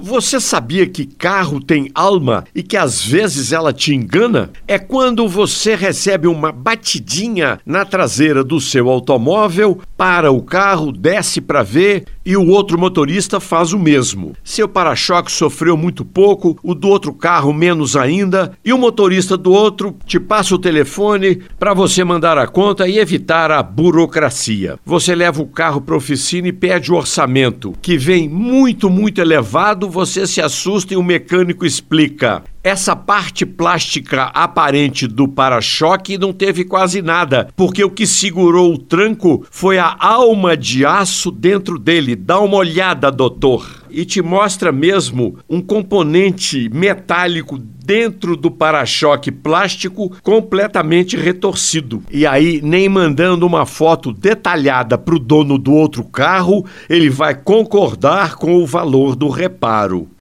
Você sabia que carro tem alma e que às vezes ela te engana? É quando você recebe uma batidinha na traseira do seu automóvel, para o carro, desce para ver e o outro motorista faz o mesmo. Seu para-choque sofreu muito pouco, o do outro carro menos ainda, e o motorista do outro te passa o telefone para você mandar a conta e evitar a burocracia. Você leva o carro para oficina e pede o orçamento, que vem muito, muito elevado, você se assusta e o mecânico explica. Essa parte plástica aparente do para-choque não teve quase nada, porque o que segurou o tranco foi a alma de aço dentro dele. Dá uma olhada, doutor. E te mostra mesmo um componente metálico dentro do para-choque plástico completamente retorcido. E aí, nem mandando uma foto detalhada para o dono do outro carro, ele vai concordar com o valor do reparo.